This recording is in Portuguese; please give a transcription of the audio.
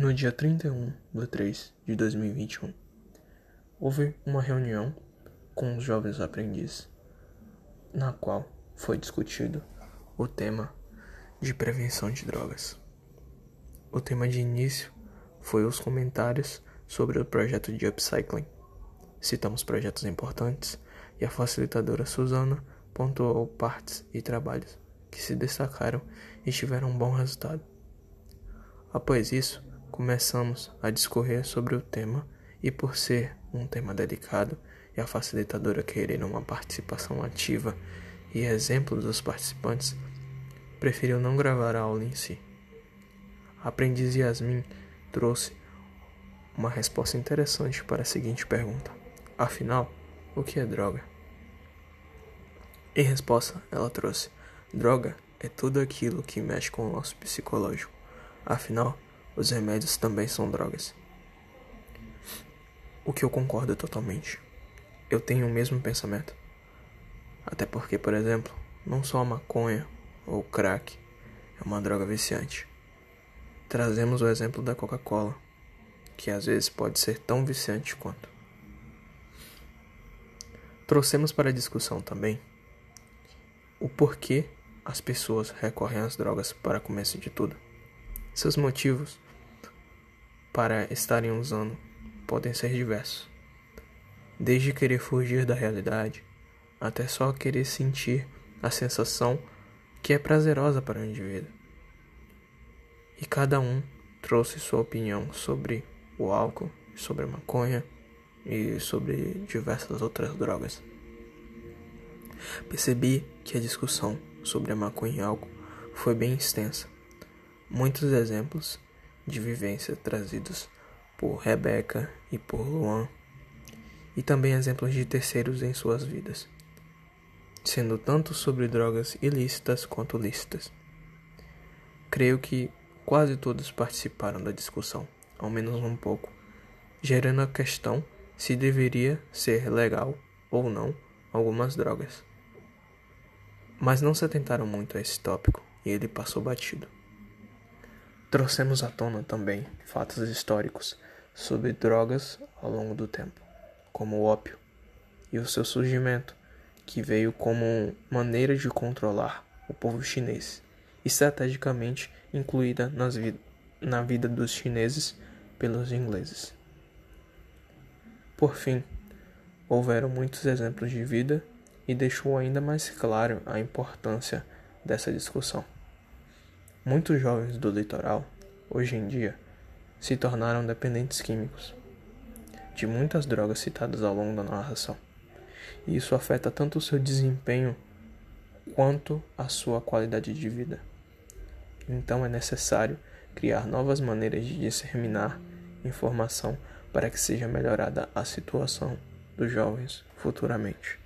No dia 31 de 3 de 2021, houve uma reunião com os jovens aprendizes, na qual foi discutido o tema de prevenção de drogas. O tema de início foi os comentários sobre o projeto de upcycling. Citamos projetos importantes e a facilitadora Suzana pontuou partes e trabalhos que se destacaram e tiveram um bom resultado. Após isso, começamos a discorrer sobre o tema e por ser um tema delicado e a facilitadora querer uma participação ativa e exemplo dos participantes, preferiu não gravar a aula em si. A aprendiz Yasmin trouxe uma resposta interessante para a seguinte pergunta: Afinal, o que é droga? Em resposta, ela trouxe: Droga é tudo aquilo que mexe com o nosso psicológico. Afinal, os remédios também são drogas. O que eu concordo totalmente. Eu tenho o mesmo pensamento. Até porque, por exemplo, não só a maconha ou crack é uma droga viciante. Trazemos o exemplo da Coca-Cola, que às vezes pode ser tão viciante quanto. Trouxemos para a discussão também o porquê as pessoas recorrem às drogas para começo de tudo. Seus motivos para estarem usando podem ser diversos, desde querer fugir da realidade até só querer sentir a sensação que é prazerosa para o indivíduo. E cada um trouxe sua opinião sobre o álcool, sobre a maconha e sobre diversas outras drogas. Percebi que a discussão sobre a maconha e álcool foi bem extensa. Muitos exemplos de vivência trazidos por Rebeca e por Luan, e também exemplos de terceiros em suas vidas, sendo tanto sobre drogas ilícitas quanto lícitas. Creio que quase todos participaram da discussão, ao menos um pouco, gerando a questão se deveria ser legal ou não algumas drogas. Mas não se atentaram muito a esse tópico e ele passou batido. Trouxemos à tona também fatos históricos sobre drogas ao longo do tempo, como o ópio e o seu surgimento, que veio como maneira de controlar o povo chinês, estrategicamente incluída vi na vida dos chineses pelos ingleses. Por fim, houveram muitos exemplos de vida e deixou ainda mais claro a importância dessa discussão. Muitos jovens do litoral, hoje em dia, se tornaram dependentes químicos de muitas drogas citadas ao longo da narração. E isso afeta tanto o seu desempenho quanto a sua qualidade de vida. Então é necessário criar novas maneiras de disseminar informação para que seja melhorada a situação dos jovens futuramente.